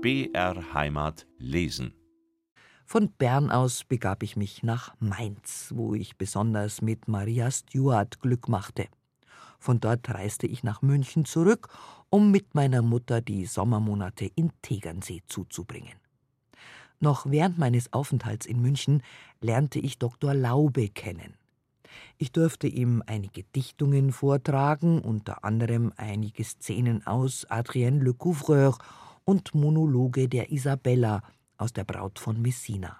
BR Heimat lesen. Von Bern aus begab ich mich nach Mainz, wo ich besonders mit Maria Stuart Glück machte. Von dort reiste ich nach München zurück, um mit meiner Mutter die Sommermonate in Tegernsee zuzubringen. Noch während meines Aufenthalts in München lernte ich Dr. Laube kennen. Ich durfte ihm einige Dichtungen vortragen, unter anderem einige Szenen aus Adrienne Le Couvreur und Monologe der Isabella aus der Braut von Messina.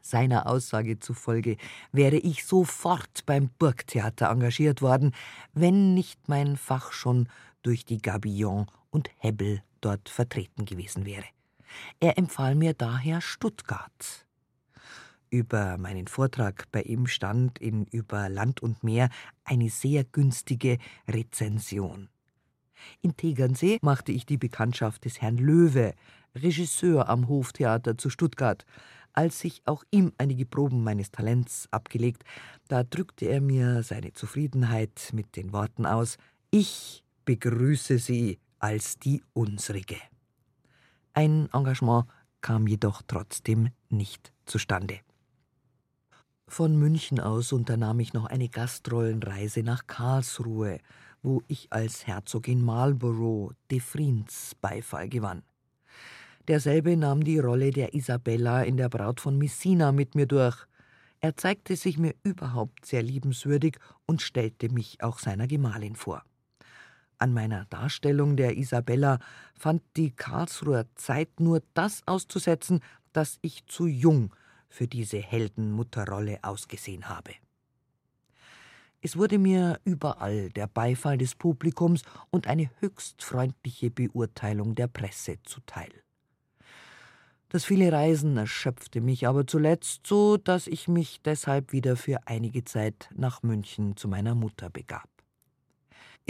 Seiner Aussage zufolge wäre ich sofort beim Burgtheater engagiert worden, wenn nicht mein Fach schon durch die Gabillon und Hebbel dort vertreten gewesen wäre. Er empfahl mir daher Stuttgart. Über meinen Vortrag bei ihm stand in Über Land und Meer eine sehr günstige Rezension. In Tegernsee machte ich die Bekanntschaft des Herrn Löwe, Regisseur am Hoftheater zu Stuttgart. Als ich auch ihm einige Proben meines Talents abgelegt, da drückte er mir seine Zufriedenheit mit den Worten aus: Ich begrüße Sie als die unsrige. Ein Engagement kam jedoch trotzdem nicht zustande. Von München aus unternahm ich noch eine Gastrollenreise nach Karlsruhe, wo ich als Herzogin Marlborough de Vriends Beifall gewann. Derselbe nahm die Rolle der Isabella in der Braut von Messina mit mir durch. Er zeigte sich mir überhaupt sehr liebenswürdig und stellte mich auch seiner Gemahlin vor. An meiner Darstellung der Isabella fand die Karlsruher Zeit nur das auszusetzen, dass ich zu jung für diese Heldenmutterrolle ausgesehen habe. Es wurde mir überall der Beifall des Publikums und eine höchst freundliche Beurteilung der Presse zuteil. Das viele Reisen erschöpfte mich aber zuletzt so, dass ich mich deshalb wieder für einige Zeit nach München zu meiner Mutter begab.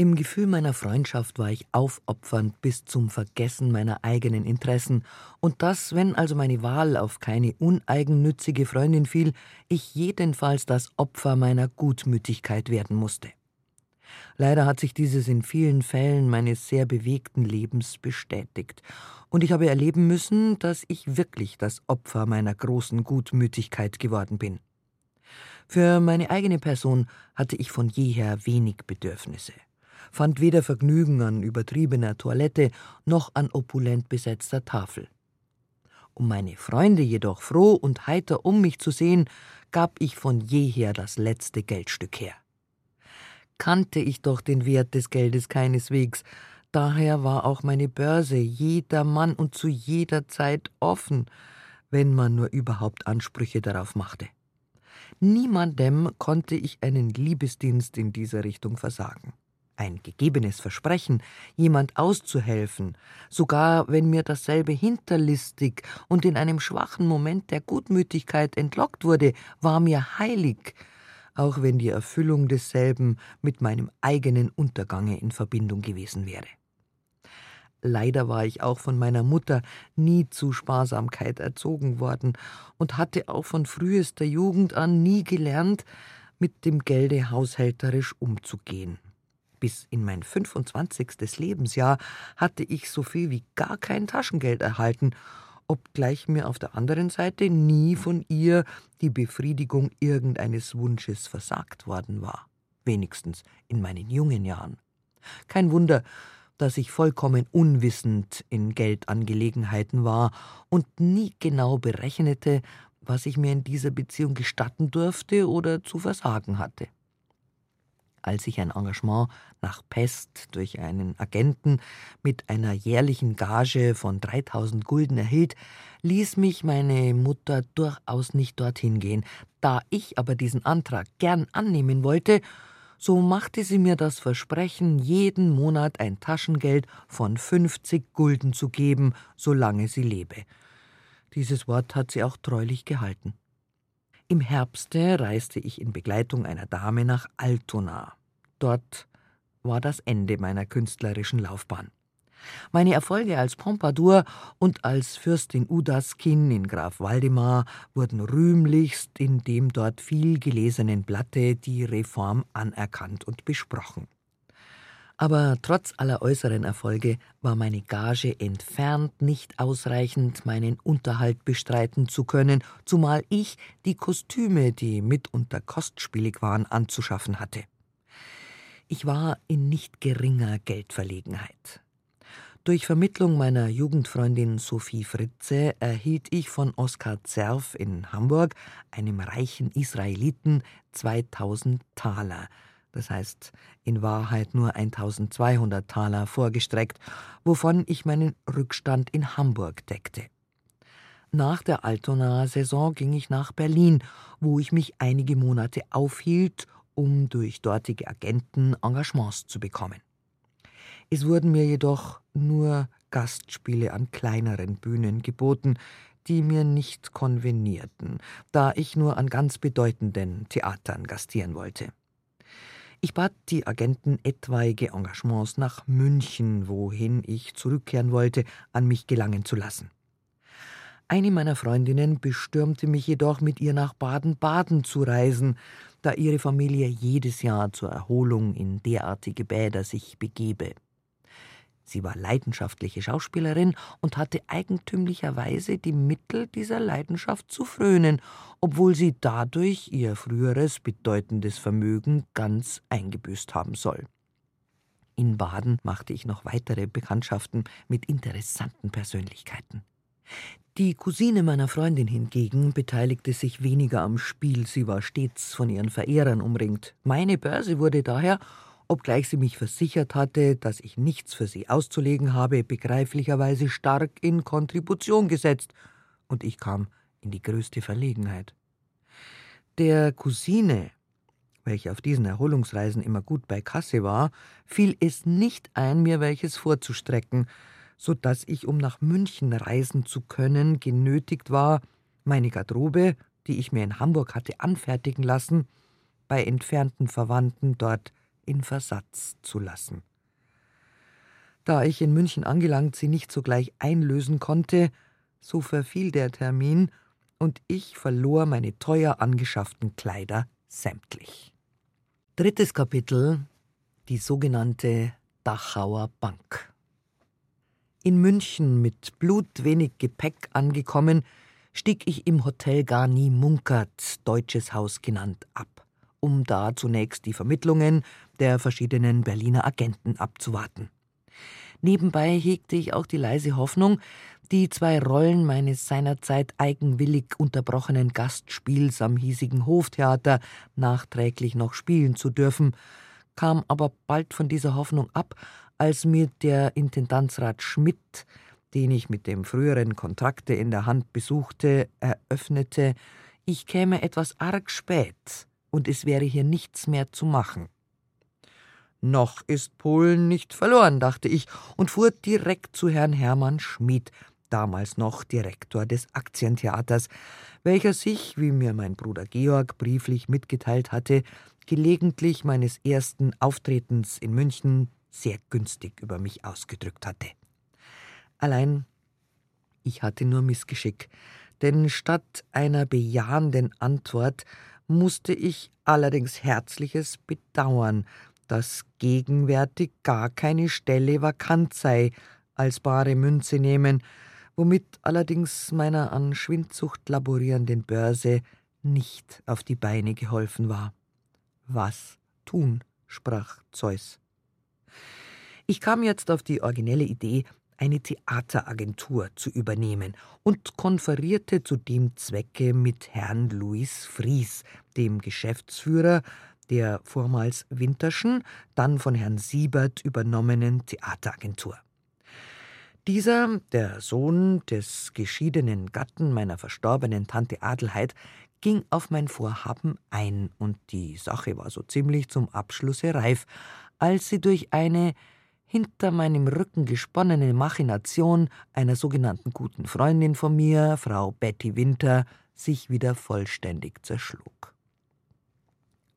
Im Gefühl meiner Freundschaft war ich aufopfernd bis zum Vergessen meiner eigenen Interessen, und das, wenn also meine Wahl auf keine uneigennützige Freundin fiel, ich jedenfalls das Opfer meiner Gutmütigkeit werden musste. Leider hat sich dieses in vielen Fällen meines sehr bewegten Lebens bestätigt, und ich habe erleben müssen, dass ich wirklich das Opfer meiner großen Gutmütigkeit geworden bin. Für meine eigene Person hatte ich von jeher wenig Bedürfnisse fand weder Vergnügen an übertriebener Toilette noch an opulent besetzter Tafel. Um meine Freunde jedoch froh und heiter um mich zu sehen, gab ich von jeher das letzte Geldstück her. Kannte ich doch den Wert des Geldes keineswegs, daher war auch meine Börse jedermann und zu jeder Zeit offen, wenn man nur überhaupt Ansprüche darauf machte. Niemandem konnte ich einen Liebesdienst in dieser Richtung versagen ein gegebenes Versprechen, jemand auszuhelfen, sogar wenn mir dasselbe hinterlistig und in einem schwachen Moment der Gutmütigkeit entlockt wurde, war mir heilig, auch wenn die Erfüllung desselben mit meinem eigenen Untergange in Verbindung gewesen wäre. Leider war ich auch von meiner Mutter nie zu Sparsamkeit erzogen worden und hatte auch von frühester Jugend an nie gelernt, mit dem Gelde haushälterisch umzugehen. Bis in mein 25. Lebensjahr hatte ich so viel wie gar kein Taschengeld erhalten, obgleich mir auf der anderen Seite nie von ihr die Befriedigung irgendeines Wunsches versagt worden war, wenigstens in meinen jungen Jahren. Kein Wunder, dass ich vollkommen unwissend in Geldangelegenheiten war und nie genau berechnete, was ich mir in dieser Beziehung gestatten durfte oder zu versagen hatte als ich ein Engagement nach Pest durch einen Agenten mit einer jährlichen Gage von 3000 Gulden erhielt, ließ mich meine Mutter durchaus nicht dorthin gehen. Da ich aber diesen Antrag gern annehmen wollte, so machte sie mir das Versprechen, jeden Monat ein Taschengeld von 50 Gulden zu geben, solange sie lebe. Dieses Wort hat sie auch treulich gehalten. Im Herbste reiste ich in Begleitung einer Dame nach Altona. Dort war das Ende meiner künstlerischen Laufbahn. Meine Erfolge als Pompadour und als Fürstin Udaskin in Graf Waldemar wurden rühmlichst in dem dort viel gelesenen Blatte die Reform anerkannt und besprochen. Aber trotz aller äußeren Erfolge war meine Gage entfernt nicht ausreichend, meinen Unterhalt bestreiten zu können, zumal ich die Kostüme, die mitunter kostspielig waren, anzuschaffen hatte. Ich war in nicht geringer Geldverlegenheit. Durch Vermittlung meiner Jugendfreundin Sophie Fritze erhielt ich von Oskar Zerf in Hamburg, einem reichen Israeliten, 2000 Taler – das heißt in Wahrheit nur 1200 Taler vorgestreckt, wovon ich meinen Rückstand in Hamburg deckte. Nach der Altonaer Saison ging ich nach Berlin, wo ich mich einige Monate aufhielt, um durch dortige Agenten Engagements zu bekommen. Es wurden mir jedoch nur Gastspiele an kleineren Bühnen geboten, die mir nicht konvenierten, da ich nur an ganz bedeutenden Theatern gastieren wollte. Ich bat die Agenten, etwaige Engagements nach München, wohin ich zurückkehren wollte, an mich gelangen zu lassen. Eine meiner Freundinnen bestürmte mich jedoch, mit ihr nach Baden-Baden zu reisen, da ihre Familie jedes Jahr zur Erholung in derartige Bäder sich begebe. Sie war leidenschaftliche Schauspielerin und hatte eigentümlicherweise die Mittel, dieser Leidenschaft zu frönen, obwohl sie dadurch ihr früheres bedeutendes Vermögen ganz eingebüßt haben soll. In Baden machte ich noch weitere Bekanntschaften mit interessanten Persönlichkeiten. Die Cousine meiner Freundin hingegen beteiligte sich weniger am Spiel, sie war stets von ihren Verehrern umringt. Meine Börse wurde daher obgleich sie mich versichert hatte, dass ich nichts für sie auszulegen habe, begreiflicherweise stark in Kontribution gesetzt, und ich kam in die größte Verlegenheit. Der Cousine, welche auf diesen Erholungsreisen immer gut bei Kasse war, fiel es nicht ein, mir welches vorzustrecken, so dass ich, um nach München reisen zu können, genötigt war, meine Garderobe, die ich mir in Hamburg hatte anfertigen lassen, bei entfernten Verwandten dort in Versatz zu lassen. Da ich in München angelangt sie nicht sogleich einlösen konnte, so verfiel der Termin und ich verlor meine teuer angeschafften Kleider sämtlich. Drittes Kapitel Die sogenannte Dachauer Bank. In München mit blutwenig Gepäck angekommen, stieg ich im Hotel Garni Munkert, Deutsches Haus genannt, ab um da zunächst die Vermittlungen der verschiedenen Berliner Agenten abzuwarten. Nebenbei hegte ich auch die leise Hoffnung, die zwei Rollen meines seinerzeit eigenwillig unterbrochenen Gastspiels am hiesigen Hoftheater nachträglich noch spielen zu dürfen, kam aber bald von dieser Hoffnung ab, als mir der Intendantsrat Schmidt, den ich mit dem früheren Kontrakte in der Hand besuchte, eröffnete, ich käme etwas arg spät und es wäre hier nichts mehr zu machen. Noch ist Polen nicht verloren, dachte ich und fuhr direkt zu Herrn Hermann Schmid, damals noch Direktor des Aktientheaters, welcher sich, wie mir mein Bruder Georg brieflich mitgeteilt hatte, gelegentlich meines ersten Auftretens in München sehr günstig über mich ausgedrückt hatte. Allein ich hatte nur Missgeschick, denn statt einer bejahenden Antwort musste ich allerdings herzliches bedauern, dass gegenwärtig gar keine Stelle vakant sei, als bare Münze nehmen, womit allerdings meiner an Schwindsucht laborierenden Börse nicht auf die Beine geholfen war. Was tun? sprach Zeus. Ich kam jetzt auf die originelle Idee, eine Theateragentur zu übernehmen und konferierte zu dem Zwecke mit Herrn Louis Fries, dem Geschäftsführer der vormals Winterschen, dann von Herrn Siebert übernommenen Theateragentur. Dieser, der Sohn des geschiedenen Gatten meiner verstorbenen Tante Adelheid, ging auf mein Vorhaben ein, und die Sache war so ziemlich zum Abschlusse reif, als sie durch eine hinter meinem Rücken gesponnene Machination einer sogenannten guten Freundin von mir, Frau Betty Winter, sich wieder vollständig zerschlug.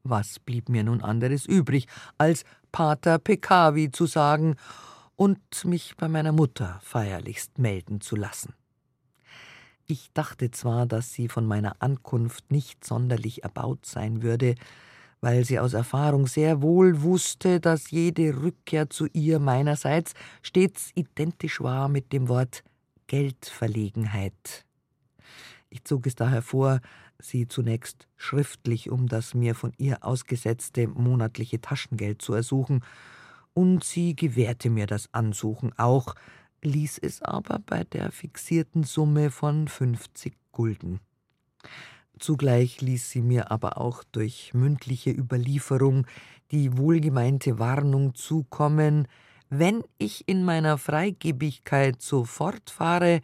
Was blieb mir nun anderes übrig, als Pater Peccavi zu sagen und mich bei meiner Mutter feierlichst melden zu lassen. Ich dachte zwar, dass sie von meiner Ankunft nicht sonderlich erbaut sein würde, weil sie aus Erfahrung sehr wohl wusste, dass jede Rückkehr zu ihr meinerseits stets identisch war mit dem Wort Geldverlegenheit. Ich zog es daher vor, sie zunächst schriftlich um das mir von ihr ausgesetzte monatliche Taschengeld zu ersuchen, und sie gewährte mir das Ansuchen auch, ließ es aber bei der fixierten Summe von fünfzig Gulden. Zugleich ließ sie mir aber auch durch mündliche Überlieferung die wohlgemeinte Warnung zukommen, wenn ich in meiner Freigebigkeit so fortfahre,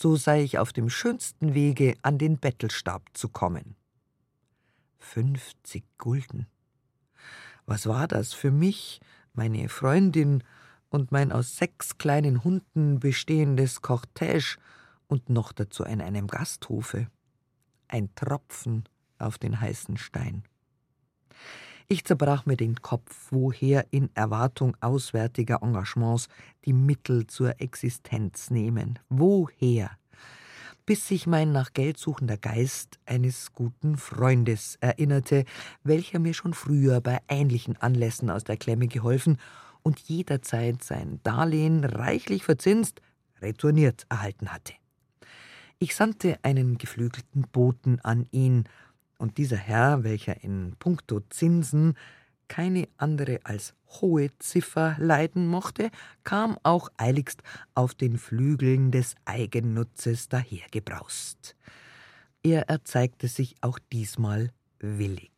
so sei ich auf dem schönsten Wege, an den Bettelstab zu kommen. Fünfzig Gulden. Was war das für mich, meine Freundin und mein aus sechs kleinen Hunden bestehendes Cortège und noch dazu in einem Gasthofe? ein Tropfen auf den heißen Stein. Ich zerbrach mir den Kopf, woher in Erwartung auswärtiger Engagements die Mittel zur Existenz nehmen. Woher? Bis sich mein nach Geld suchender Geist eines guten Freundes erinnerte, welcher mir schon früher bei ähnlichen Anlässen aus der Klemme geholfen und jederzeit sein Darlehen reichlich verzinst retourniert erhalten hatte. Ich sandte einen geflügelten Boten an ihn, und dieser Herr, welcher in puncto Zinsen keine andere als hohe Ziffer leiden mochte, kam auch eiligst auf den Flügeln des Eigennutzes dahergebraust. Er erzeigte sich auch diesmal willig.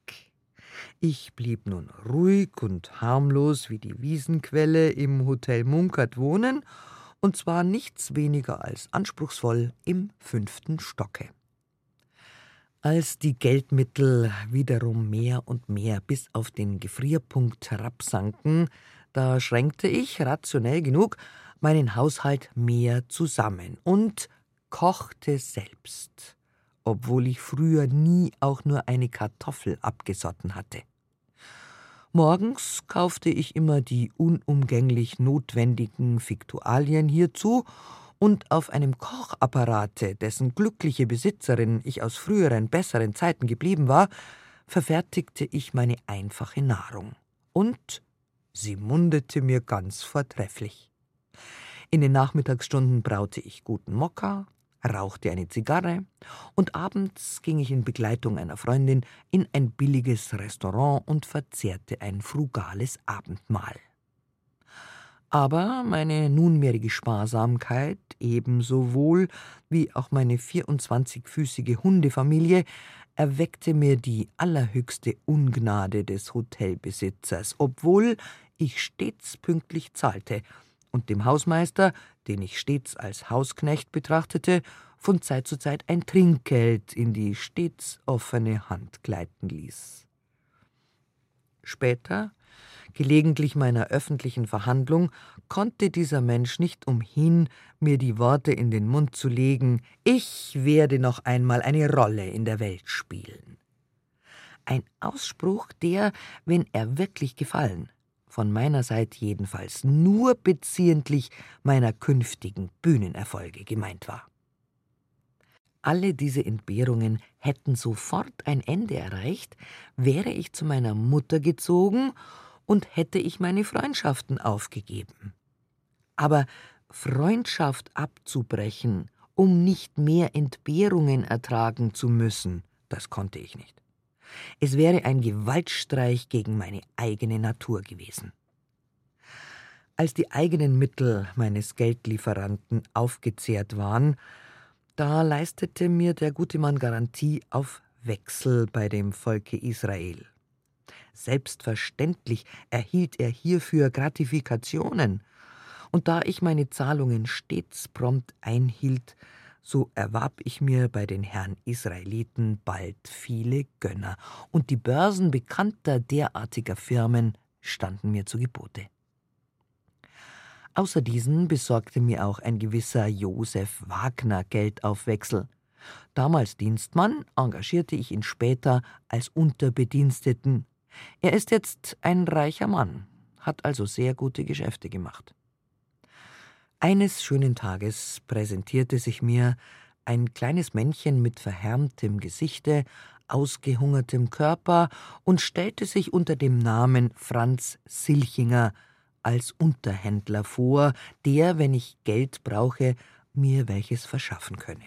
Ich blieb nun ruhig und harmlos wie die Wiesenquelle im Hotel Munkert wohnen und zwar nichts weniger als anspruchsvoll im fünften Stocke. Als die Geldmittel wiederum mehr und mehr bis auf den Gefrierpunkt herabsanken, da schränkte ich, rationell genug, meinen Haushalt mehr zusammen und kochte selbst, obwohl ich früher nie auch nur eine Kartoffel abgesotten hatte. Morgens kaufte ich immer die unumgänglich notwendigen Fiktualien hierzu, und auf einem Kochapparate, dessen glückliche Besitzerin ich aus früheren besseren Zeiten geblieben war, verfertigte ich meine einfache Nahrung. Und sie mundete mir ganz vortrefflich. In den Nachmittagsstunden braute ich guten Mokka, rauchte eine Zigarre und abends ging ich in Begleitung einer Freundin in ein billiges Restaurant und verzehrte ein frugales Abendmahl. Aber meine nunmehrige Sparsamkeit, ebenso wohl wie auch meine vierundzwanzigfüßige Hundefamilie, erweckte mir die allerhöchste Ungnade des Hotelbesitzers, obwohl ich stets pünktlich zahlte und dem Hausmeister, den ich stets als Hausknecht betrachtete, von Zeit zu Zeit ein Trinkgeld in die stets offene Hand gleiten ließ. Später, gelegentlich meiner öffentlichen Verhandlung, konnte dieser Mensch nicht umhin, mir die Worte in den Mund zu legen, ich werde noch einmal eine Rolle in der Welt spielen. Ein Ausspruch, der, wenn er wirklich gefallen, von meiner Seite jedenfalls nur beziehentlich meiner künftigen Bühnenerfolge gemeint war. Alle diese Entbehrungen hätten sofort ein Ende erreicht, wäre ich zu meiner Mutter gezogen und hätte ich meine Freundschaften aufgegeben. Aber Freundschaft abzubrechen, um nicht mehr Entbehrungen ertragen zu müssen, das konnte ich nicht. Es wäre ein Gewaltstreich gegen meine eigene Natur gewesen. Als die eigenen Mittel meines Geldlieferanten aufgezehrt waren, da leistete mir der gute Mann Garantie auf Wechsel bei dem Volke Israel. Selbstverständlich erhielt er hierfür Gratifikationen, und da ich meine Zahlungen stets prompt einhielt, so erwarb ich mir bei den Herren Israeliten bald viele Gönner, und die Börsen bekannter derartiger Firmen standen mir zu Gebote. Außer diesen besorgte mir auch ein gewisser Josef Wagner Geld auf Wechsel. Damals Dienstmann, engagierte ich ihn später als Unterbediensteten. Er ist jetzt ein reicher Mann, hat also sehr gute Geschäfte gemacht. Eines schönen Tages präsentierte sich mir ein kleines Männchen mit verhärmtem Gesichte ausgehungertem Körper und stellte sich unter dem Namen Franz Silchinger als Unterhändler vor, der, wenn ich Geld brauche, mir welches verschaffen könne.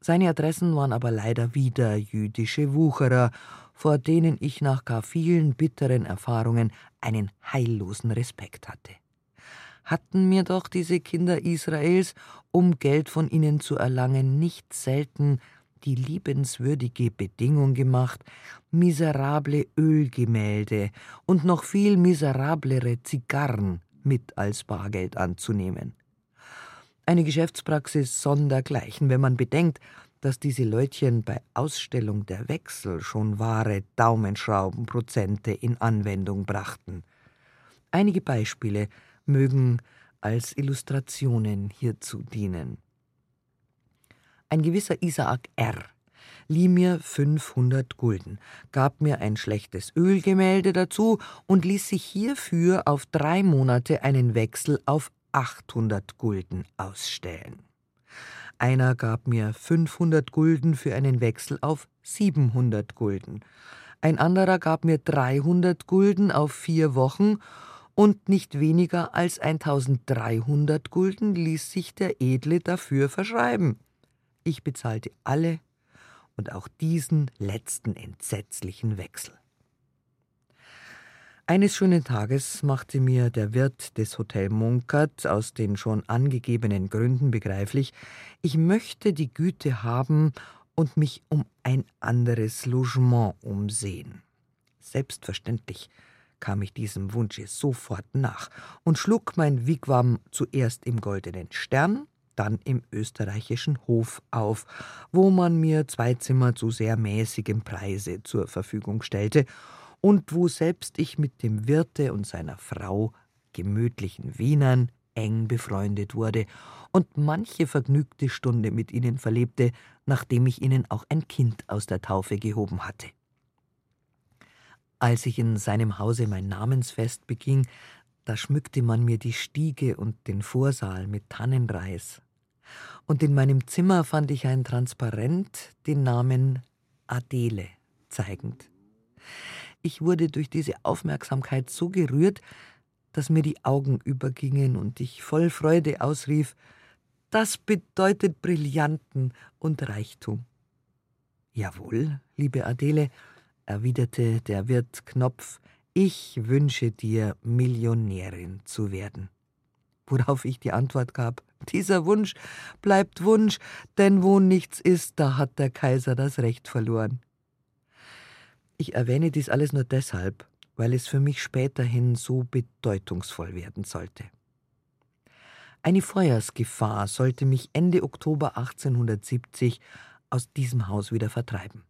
Seine Adressen waren aber leider wieder jüdische Wucherer, vor denen ich nach gar vielen bitteren Erfahrungen einen heillosen Respekt hatte. Hatten mir doch diese Kinder Israels, um Geld von ihnen zu erlangen, nicht selten die liebenswürdige Bedingung gemacht, miserable Ölgemälde und noch viel miserablere Zigarren mit als Bargeld anzunehmen. Eine Geschäftspraxis sondergleichen, wenn man bedenkt, dass diese Leutchen bei Ausstellung der Wechsel schon wahre Daumenschraubenprozente in Anwendung brachten. Einige Beispiele mögen als Illustrationen hierzu dienen. Ein gewisser Isaak R. lieh mir 500 Gulden, gab mir ein schlechtes Ölgemälde dazu und ließ sich hierfür auf drei Monate einen Wechsel auf 800 Gulden ausstellen. Einer gab mir 500 Gulden für einen Wechsel auf 700 Gulden. Ein anderer gab mir 300 Gulden auf vier Wochen und nicht weniger als 1300 Gulden ließ sich der Edle dafür verschreiben. Ich bezahlte alle und auch diesen letzten entsetzlichen Wechsel. Eines schönen Tages machte mir der Wirt des Hotel Munkert aus den schon angegebenen Gründen begreiflich, ich möchte die Güte haben und mich um ein anderes Logement umsehen. Selbstverständlich kam ich diesem Wunsche sofort nach und schlug mein Wigwam zuerst im Goldenen Stern, dann im österreichischen Hof auf, wo man mir zwei Zimmer zu sehr mäßigem Preise zur Verfügung stellte und wo selbst ich mit dem Wirte und seiner Frau, gemütlichen Wienern, eng befreundet wurde und manche vergnügte Stunde mit ihnen verlebte, nachdem ich ihnen auch ein Kind aus der Taufe gehoben hatte. Als ich in seinem Hause mein Namensfest beging, da schmückte man mir die Stiege und den Vorsaal mit Tannenreis. Und in meinem Zimmer fand ich ein Transparent, den Namen Adele zeigend. Ich wurde durch diese Aufmerksamkeit so gerührt, dass mir die Augen übergingen und ich voll Freude ausrief, das bedeutet Brillanten und Reichtum. Jawohl, liebe Adele, erwiderte der Wirt Knopf, ich wünsche dir, Millionärin zu werden. Worauf ich die Antwort gab, dieser Wunsch bleibt Wunsch, denn wo nichts ist, da hat der Kaiser das Recht verloren. Ich erwähne dies alles nur deshalb, weil es für mich späterhin so bedeutungsvoll werden sollte. Eine Feuersgefahr sollte mich Ende Oktober 1870 aus diesem Haus wieder vertreiben.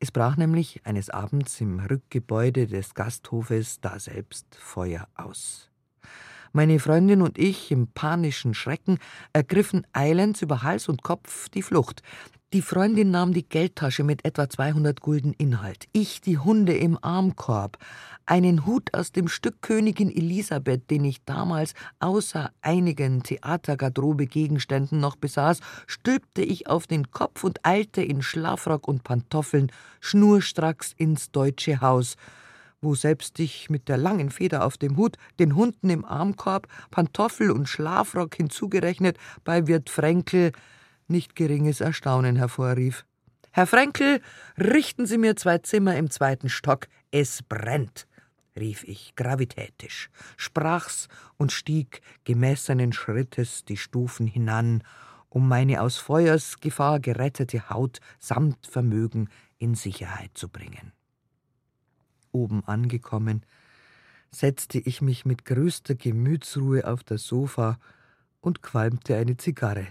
Es brach nämlich eines Abends im Rückgebäude des Gasthofes daselbst Feuer aus. Meine Freundin und ich im panischen Schrecken ergriffen eilends über Hals und Kopf die Flucht. Die Freundin nahm die Geldtasche mit etwa 200 Gulden Inhalt, ich die Hunde im Armkorb, einen Hut aus dem Stück Königin Elisabeth, den ich damals außer einigen Theatergarderobe-Gegenständen noch besaß, stülpte ich auf den Kopf und eilte in Schlafrock und Pantoffeln schnurstracks ins deutsche Haus, wo selbst ich mit der langen Feder auf dem Hut, den Hunden im Armkorb, Pantoffel und Schlafrock hinzugerechnet, bei Wirt Fränkel nicht geringes Erstaunen hervorrief. Herr Fränkel, richten Sie mir zwei Zimmer im zweiten Stock, es brennt, rief ich gravitätisch, sprach's und stieg gemessenen Schrittes die Stufen hinan, um meine aus Feuersgefahr gerettete Haut samt Vermögen in Sicherheit zu bringen. Oben angekommen, setzte ich mich mit größter Gemütsruhe auf das Sofa und qualmte eine Zigarre,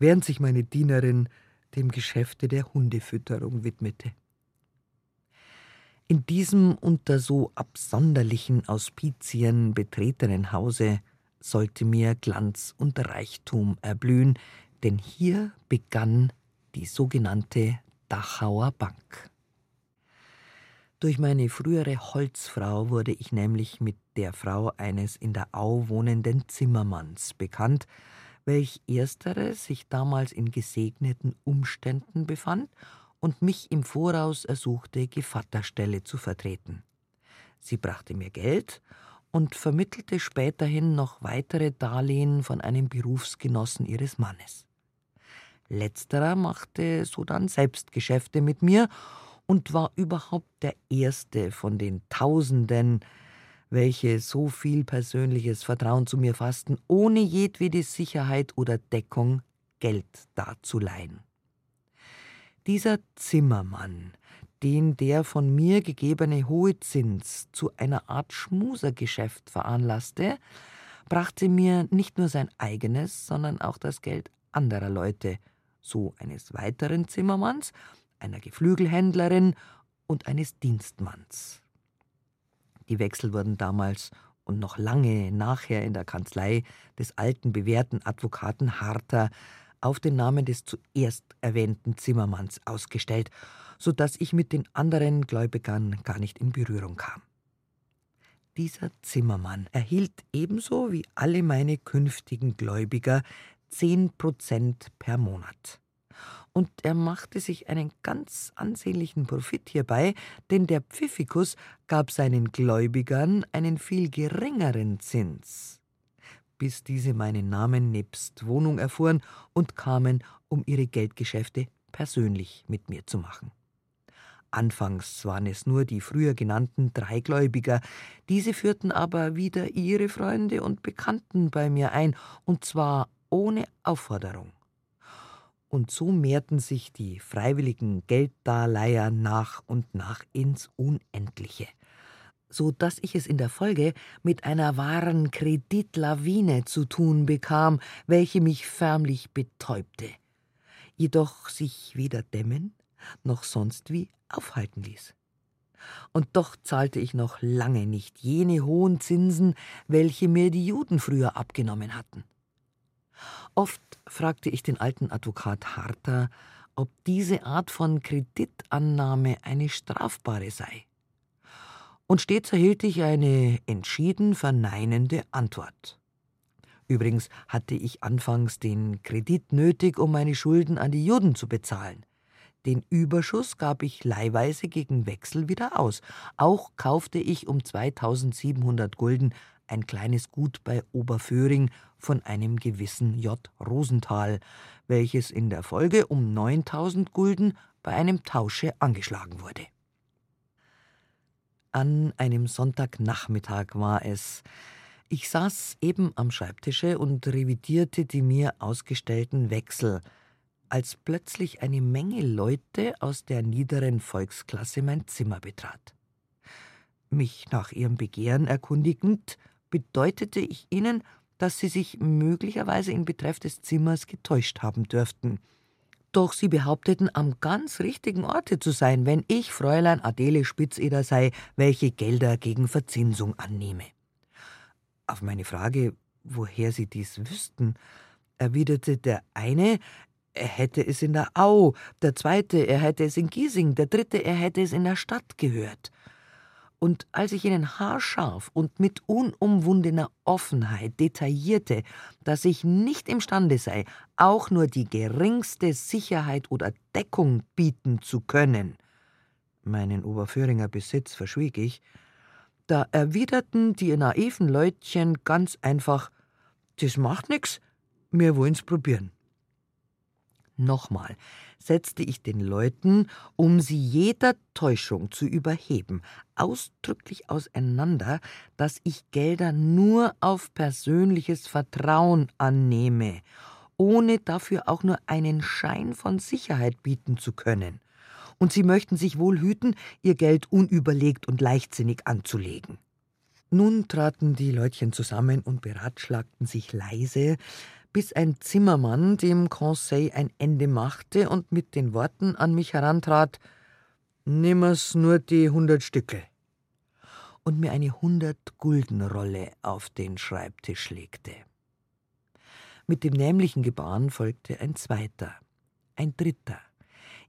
während sich meine Dienerin dem Geschäfte der Hundefütterung widmete. In diesem unter so absonderlichen Auspizien betretenen Hause sollte mir Glanz und Reichtum erblühen, denn hier begann die sogenannte Dachauer Bank. Durch meine frühere Holzfrau wurde ich nämlich mit der Frau eines in der Au wohnenden Zimmermanns bekannt, welch erstere sich damals in gesegneten Umständen befand und mich im Voraus ersuchte, Gevatterstelle zu vertreten. Sie brachte mir Geld und vermittelte späterhin noch weitere Darlehen von einem Berufsgenossen ihres Mannes. Letzterer machte sodann selbst Geschäfte mit mir und war überhaupt der erste von den Tausenden, welche so viel persönliches Vertrauen zu mir fassten, ohne jedwede Sicherheit oder Deckung Geld darzuleihen. Dieser Zimmermann, den der von mir gegebene hohe Zins zu einer Art Schmusergeschäft veranlasste, brachte mir nicht nur sein eigenes, sondern auch das Geld anderer Leute, so eines weiteren Zimmermanns, einer Geflügelhändlerin und eines Dienstmanns. Die Wechsel wurden damals und noch lange nachher in der Kanzlei des alten bewährten Advokaten Harter auf den Namen des zuerst erwähnten Zimmermanns ausgestellt, so dass ich mit den anderen Gläubigern gar nicht in Berührung kam. Dieser Zimmermann erhielt ebenso wie alle meine künftigen Gläubiger zehn Prozent per Monat. Und er machte sich einen ganz ansehnlichen Profit hierbei, denn der Pfiffikus gab seinen Gläubigern einen viel geringeren Zins, bis diese meinen Namen nebst Wohnung erfuhren und kamen, um ihre Geldgeschäfte persönlich mit mir zu machen. Anfangs waren es nur die früher genannten Dreigläubiger, diese führten aber wieder ihre Freunde und Bekannten bei mir ein, und zwar ohne Aufforderung. Und so mehrten sich die freiwilligen Gelddarleiher nach und nach ins Unendliche, so dass ich es in der Folge mit einer wahren Kreditlawine zu tun bekam, welche mich förmlich betäubte, jedoch sich weder dämmen noch sonst wie aufhalten ließ. Und doch zahlte ich noch lange nicht jene hohen Zinsen, welche mir die Juden früher abgenommen hatten. Oft fragte ich den alten Advokat Harter, ob diese Art von Kreditannahme eine strafbare sei. Und stets erhielt ich eine entschieden verneinende Antwort. Übrigens hatte ich anfangs den Kredit nötig, um meine Schulden an die Juden zu bezahlen. Den Überschuss gab ich leihweise gegen Wechsel wieder aus. Auch kaufte ich um 2700 Gulden ein kleines Gut bei Oberföhring von einem gewissen J. Rosenthal, welches in der Folge um 9000 Gulden bei einem Tausche angeschlagen wurde. An einem Sonntagnachmittag war es. Ich saß eben am Schreibtische und revidierte die mir ausgestellten Wechsel – als plötzlich eine Menge Leute aus der niederen Volksklasse mein Zimmer betrat. Mich nach ihrem Begehren erkundigend, bedeutete ich ihnen, dass sie sich möglicherweise in Betreff des Zimmers getäuscht haben dürften. Doch sie behaupteten, am ganz richtigen Orte zu sein, wenn ich Fräulein Adele Spitzeder sei, welche Gelder gegen Verzinsung annehme. Auf meine Frage, woher sie dies wüssten, erwiderte der eine, er hätte es in der Au, der zweite, er hätte es in Giesing, der dritte, er hätte es in der Stadt gehört. Und als ich ihnen haarscharf und mit unumwundener Offenheit detaillierte, dass ich nicht imstande sei, auch nur die geringste Sicherheit oder Deckung bieten zu können, meinen Oberföhringer Besitz verschwieg ich, da erwiderten die naiven Leutchen ganz einfach: Das macht nix, wir wollen's probieren. Nochmal setzte ich den Leuten, um sie jeder Täuschung zu überheben, ausdrücklich auseinander, dass ich Gelder nur auf persönliches Vertrauen annehme, ohne dafür auch nur einen Schein von Sicherheit bieten zu können. Und sie möchten sich wohl hüten, ihr Geld unüberlegt und leichtsinnig anzulegen. Nun traten die Leutchen zusammen und beratschlagten sich leise, bis ein Zimmermann dem Conseil ein Ende machte und mit den Worten an mich herantrat: Nimmer's nur die hundert Stücke. Und mir eine hundert-Gulden-Rolle auf den Schreibtisch legte. Mit dem nämlichen Gebaren folgte ein zweiter, ein dritter.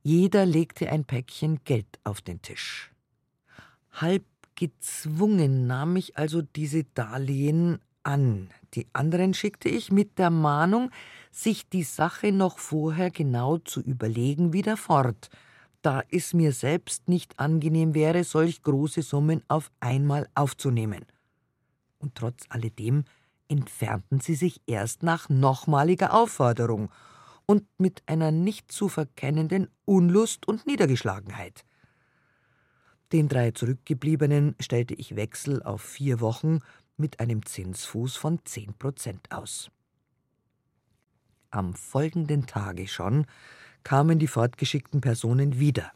Jeder legte ein Päckchen Geld auf den Tisch. Halb gezwungen nahm ich also diese Darlehen an. Die anderen schickte ich mit der Mahnung, sich die Sache noch vorher genau zu überlegen, wieder fort, da es mir selbst nicht angenehm wäre, solch große Summen auf einmal aufzunehmen. Und trotz alledem entfernten sie sich erst nach nochmaliger Aufforderung und mit einer nicht zu verkennenden Unlust und Niedergeschlagenheit. Den drei Zurückgebliebenen stellte ich Wechsel auf vier Wochen mit einem Zinsfuß von zehn Prozent aus. Am folgenden Tage schon kamen die fortgeschickten Personen wieder,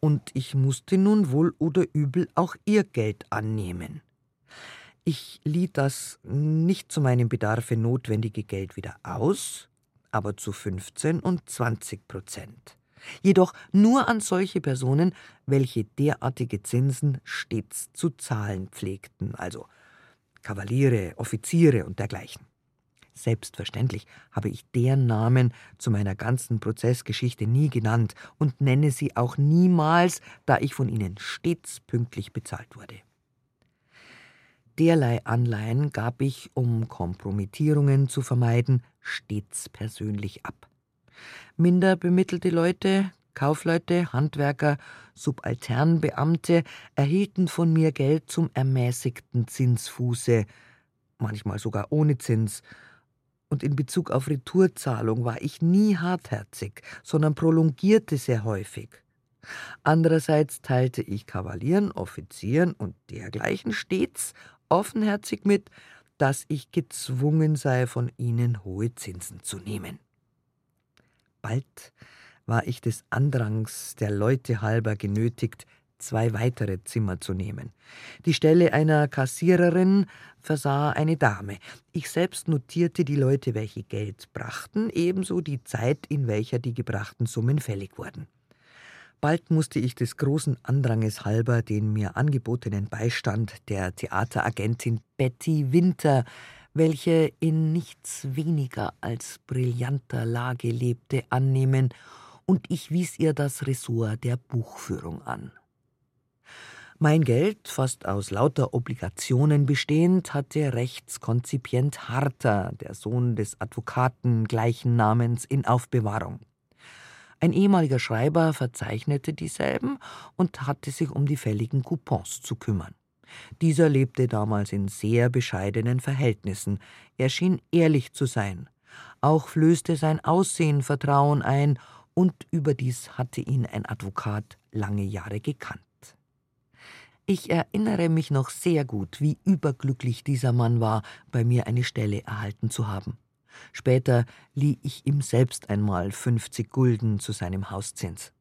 und ich musste nun wohl oder übel auch ihr Geld annehmen. Ich lieh das nicht zu meinem Bedarfe notwendige Geld wieder aus, aber zu 15 und 20 Prozent. Jedoch nur an solche Personen, welche derartige Zinsen stets zu zahlen pflegten, also Kavaliere, Offiziere und dergleichen. Selbstverständlich habe ich deren Namen zu meiner ganzen Prozessgeschichte nie genannt und nenne sie auch niemals, da ich von ihnen stets pünktlich bezahlt wurde. Derlei Anleihen gab ich, um Kompromittierungen zu vermeiden, stets persönlich ab. Minder bemittelte Leute, Kaufleute, Handwerker, Subalternbeamte erhielten von mir Geld zum ermäßigten Zinsfuße, manchmal sogar ohne Zins, und in Bezug auf Retourzahlung war ich nie hartherzig, sondern prolongierte sehr häufig. Andererseits teilte ich Kavalieren, Offizieren und dergleichen stets offenherzig mit, dass ich gezwungen sei, von ihnen hohe Zinsen zu nehmen. Bald war ich des Andrangs der Leute halber genötigt, zwei weitere Zimmer zu nehmen. Die Stelle einer Kassiererin versah eine Dame. Ich selbst notierte die Leute, welche Geld brachten, ebenso die Zeit, in welcher die gebrachten Summen fällig wurden. Bald musste ich des großen Andranges halber den mir angebotenen Beistand der Theateragentin Betty Winter, welche in nichts weniger als brillanter Lage lebte, annehmen, und ich wies ihr das Ressort der Buchführung an. Mein Geld, fast aus lauter Obligationen bestehend, hatte Rechtskonzipient Harter, der Sohn des Advokaten gleichen Namens, in Aufbewahrung. Ein ehemaliger Schreiber verzeichnete dieselben und hatte sich um die fälligen Coupons zu kümmern. Dieser lebte damals in sehr bescheidenen Verhältnissen. Er schien ehrlich zu sein. Auch flößte sein Aussehen Vertrauen ein, und überdies hatte ihn ein Advokat lange Jahre gekannt. Ich erinnere mich noch sehr gut, wie überglücklich dieser Mann war, bei mir eine Stelle erhalten zu haben. Später lieh ich ihm selbst einmal 50 Gulden zu seinem Hauszins.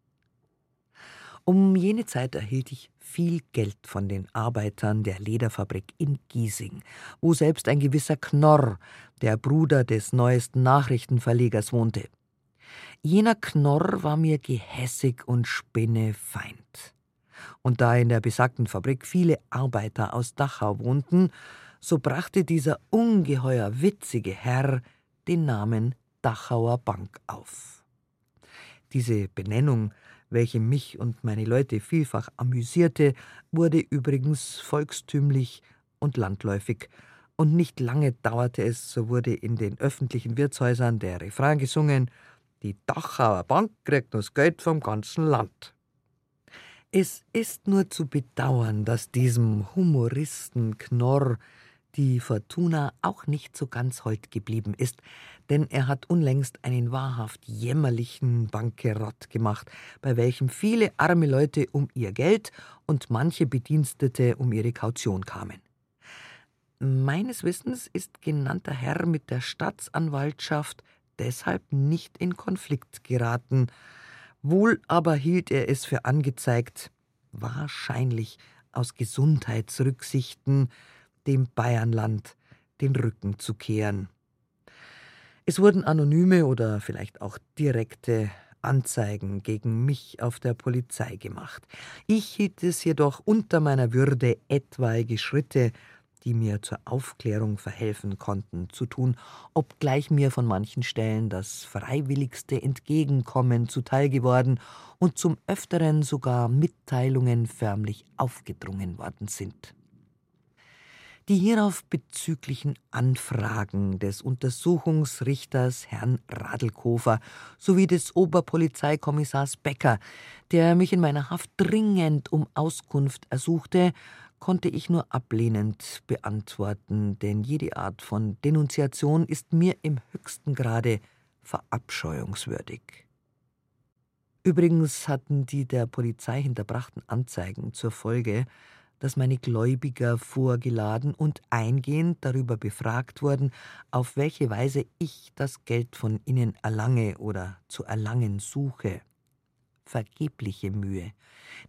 Um jene Zeit erhielt ich viel Geld von den Arbeitern der Lederfabrik in Giesing, wo selbst ein gewisser Knorr, der Bruder des neuesten Nachrichtenverlegers, wohnte. Jener Knorr war mir gehässig und spinnefeind und da in der besagten Fabrik viele Arbeiter aus Dachau wohnten, so brachte dieser ungeheuer witzige Herr den Namen Dachauer Bank auf. Diese Benennung, welche mich und meine Leute vielfach amüsierte, wurde übrigens volkstümlich und landläufig, und nicht lange dauerte es, so wurde in den öffentlichen Wirtshäusern der Refrain gesungen Die Dachauer Bank kriegt das Geld vom ganzen Land. Es ist nur zu bedauern, dass diesem Humoristen Knorr die Fortuna auch nicht so ganz hold geblieben ist, denn er hat unlängst einen wahrhaft jämmerlichen Bankerott gemacht, bei welchem viele arme Leute um ihr Geld und manche Bedienstete um ihre Kaution kamen. Meines Wissens ist genannter Herr mit der Staatsanwaltschaft deshalb nicht in Konflikt geraten, Wohl aber hielt er es für angezeigt, wahrscheinlich aus Gesundheitsrücksichten, dem Bayernland den Rücken zu kehren. Es wurden anonyme oder vielleicht auch direkte Anzeigen gegen mich auf der Polizei gemacht. Ich hielt es jedoch unter meiner Würde, etwaige Schritte die mir zur Aufklärung verhelfen konnten, zu tun, obgleich mir von manchen Stellen das freiwilligste Entgegenkommen zuteil geworden und zum öfteren sogar Mitteilungen förmlich aufgedrungen worden sind. Die hierauf bezüglichen Anfragen des Untersuchungsrichters Herrn Radlkofer sowie des Oberpolizeikommissars Becker, der mich in meiner Haft dringend um Auskunft ersuchte, konnte ich nur ablehnend beantworten, denn jede Art von Denunziation ist mir im höchsten Grade verabscheuungswürdig. Übrigens hatten die der Polizei hinterbrachten Anzeigen zur Folge, dass meine Gläubiger vorgeladen und eingehend darüber befragt wurden, auf welche Weise ich das Geld von ihnen erlange oder zu erlangen suche. Vergebliche Mühe.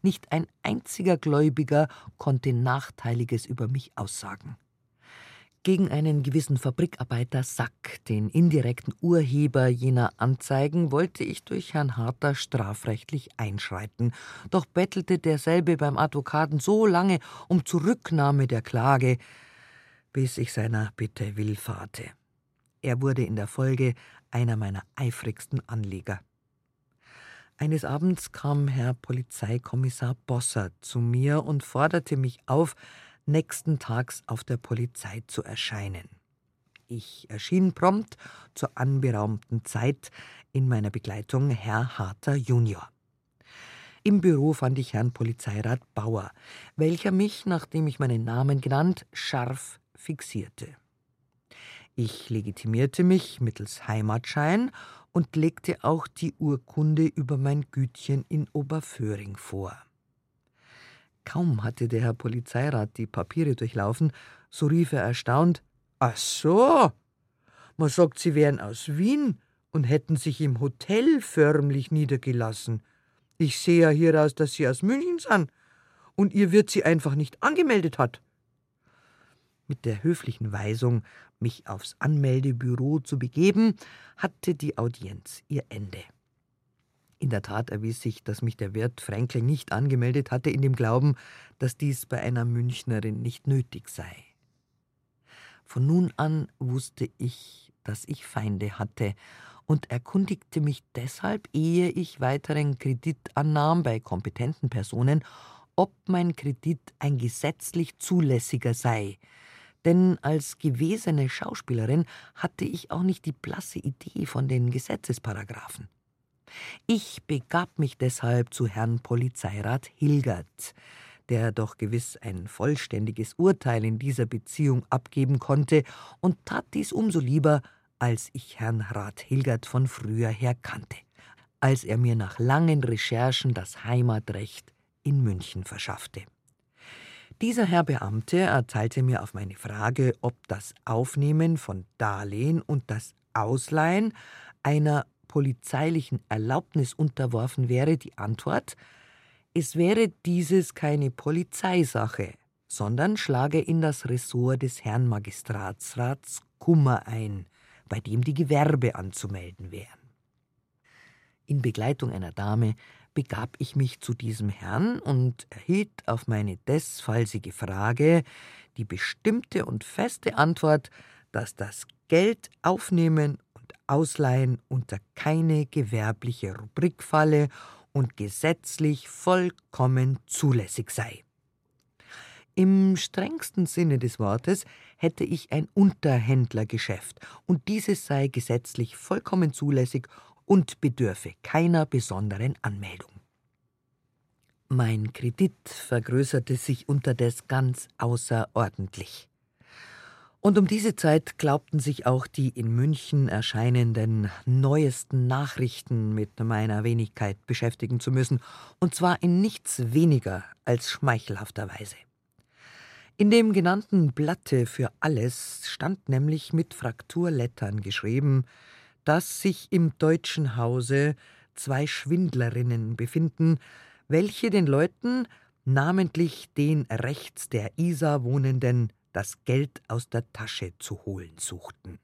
Nicht ein einziger Gläubiger konnte Nachteiliges über mich aussagen. Gegen einen gewissen Fabrikarbeiter Sack, den indirekten Urheber jener Anzeigen, wollte ich durch Herrn Harter strafrechtlich einschreiten, doch bettelte derselbe beim Advokaten so lange um Zurücknahme der Klage, bis ich seiner Bitte willfahrte. Er wurde in der Folge einer meiner eifrigsten Anleger. Eines Abends kam Herr Polizeikommissar Bosser zu mir und forderte mich auf, nächsten Tags auf der Polizei zu erscheinen. Ich erschien prompt zur anberaumten Zeit in meiner Begleitung Herr Harter Junior. Im Büro fand ich Herrn Polizeirat Bauer, welcher mich, nachdem ich meinen Namen genannt, scharf fixierte. Ich legitimierte mich mittels Heimatschein und legte auch die Urkunde über mein Gütchen in Oberföhring vor. Kaum hatte der Herr Polizeirat die Papiere durchlaufen, so rief er erstaunt: Ach so! Man sagt, Sie wären aus Wien und hätten sich im Hotel förmlich niedergelassen. Ich sehe ja hieraus, dass Sie aus München sind und Ihr Wirt Sie einfach nicht angemeldet hat. Mit der höflichen Weisung, mich aufs Anmeldebüro zu begeben, hatte die Audienz ihr Ende. In der Tat erwies sich, dass mich der Wirt Fränkl nicht angemeldet hatte, in dem Glauben, dass dies bei einer Münchnerin nicht nötig sei. Von nun an wusste ich, dass ich Feinde hatte und erkundigte mich deshalb, ehe ich weiteren Kredit annahm bei kompetenten Personen, ob mein Kredit ein gesetzlich zulässiger sei. Denn als gewesene Schauspielerin hatte ich auch nicht die blasse Idee von den Gesetzesparagraphen. Ich begab mich deshalb zu Herrn Polizeirat Hilgert, der doch gewiss ein vollständiges Urteil in dieser Beziehung abgeben konnte, und tat dies umso lieber, als ich Herrn Rat Hilgert von früher her kannte, als er mir nach langen Recherchen das Heimatrecht in München verschaffte. Dieser Herr Beamte erteilte mir auf meine Frage, ob das Aufnehmen von Darlehen und das Ausleihen einer polizeilichen Erlaubnis unterworfen wäre, die Antwort, es wäre dieses keine Polizeisache, sondern schlage in das Ressort des Herrn Magistratsrats Kummer ein, bei dem die Gewerbe anzumelden wären. In Begleitung einer Dame begab ich mich zu diesem Herrn und erhielt auf meine desfallsige Frage die bestimmte und feste Antwort, dass das Geld aufnehmen Ausleihen unter keine gewerbliche Rubrik falle und gesetzlich vollkommen zulässig sei. Im strengsten Sinne des Wortes hätte ich ein Unterhändlergeschäft, und dieses sei gesetzlich vollkommen zulässig und bedürfe keiner besonderen Anmeldung. Mein Kredit vergrößerte sich unterdes ganz außerordentlich. Und um diese Zeit glaubten sich auch die in München erscheinenden neuesten Nachrichten mit meiner Wenigkeit beschäftigen zu müssen, und zwar in nichts weniger als schmeichelhafter Weise. In dem genannten Blatte für alles stand nämlich mit Frakturlettern geschrieben, dass sich im deutschen Hause zwei Schwindlerinnen befinden, welche den Leuten, namentlich den rechts der Isar wohnenden, das Geld aus der Tasche zu holen suchten.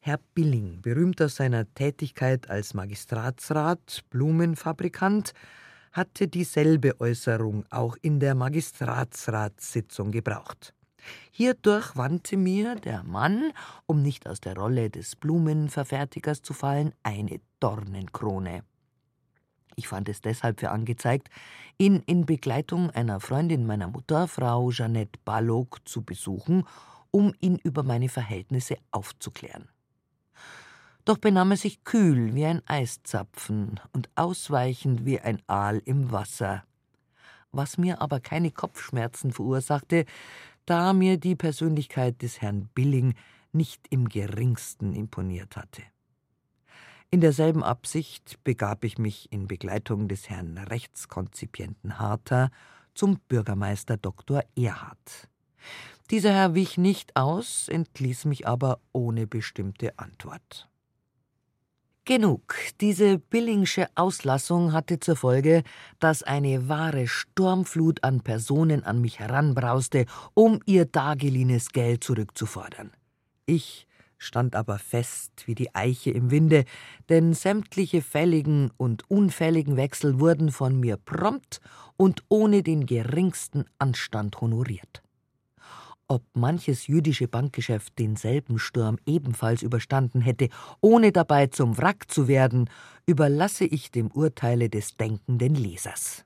Herr Billing, berühmt aus seiner Tätigkeit als Magistratsrat, Blumenfabrikant, hatte dieselbe Äußerung auch in der Magistratsratssitzung gebraucht. Hierdurch wandte mir der Mann, um nicht aus der Rolle des Blumenverfertigers zu fallen, eine Dornenkrone. Ich fand es deshalb für angezeigt, ihn in Begleitung einer Freundin meiner Mutter, Frau Jeanette Balog, zu besuchen, um ihn über meine Verhältnisse aufzuklären. Doch benahm er sich kühl wie ein Eiszapfen und ausweichend wie ein Aal im Wasser. Was mir aber keine Kopfschmerzen verursachte, da mir die Persönlichkeit des Herrn Billing nicht im geringsten imponiert hatte. In derselben Absicht begab ich mich in Begleitung des Herrn Rechtskonzipienten Harter zum Bürgermeister Dr. Erhard. Dieser Herr wich nicht aus, entließ mich aber ohne bestimmte Antwort. Genug. Diese Billingsche Auslassung hatte zur Folge, dass eine wahre Sturmflut an Personen an mich heranbrauste, um ihr dageliehenes Geld zurückzufordern. Ich stand aber fest wie die Eiche im Winde, denn sämtliche fälligen und unfälligen Wechsel wurden von mir prompt und ohne den geringsten Anstand honoriert. Ob manches jüdische Bankgeschäft denselben Sturm ebenfalls überstanden hätte, ohne dabei zum Wrack zu werden, überlasse ich dem Urteile des denkenden Lesers.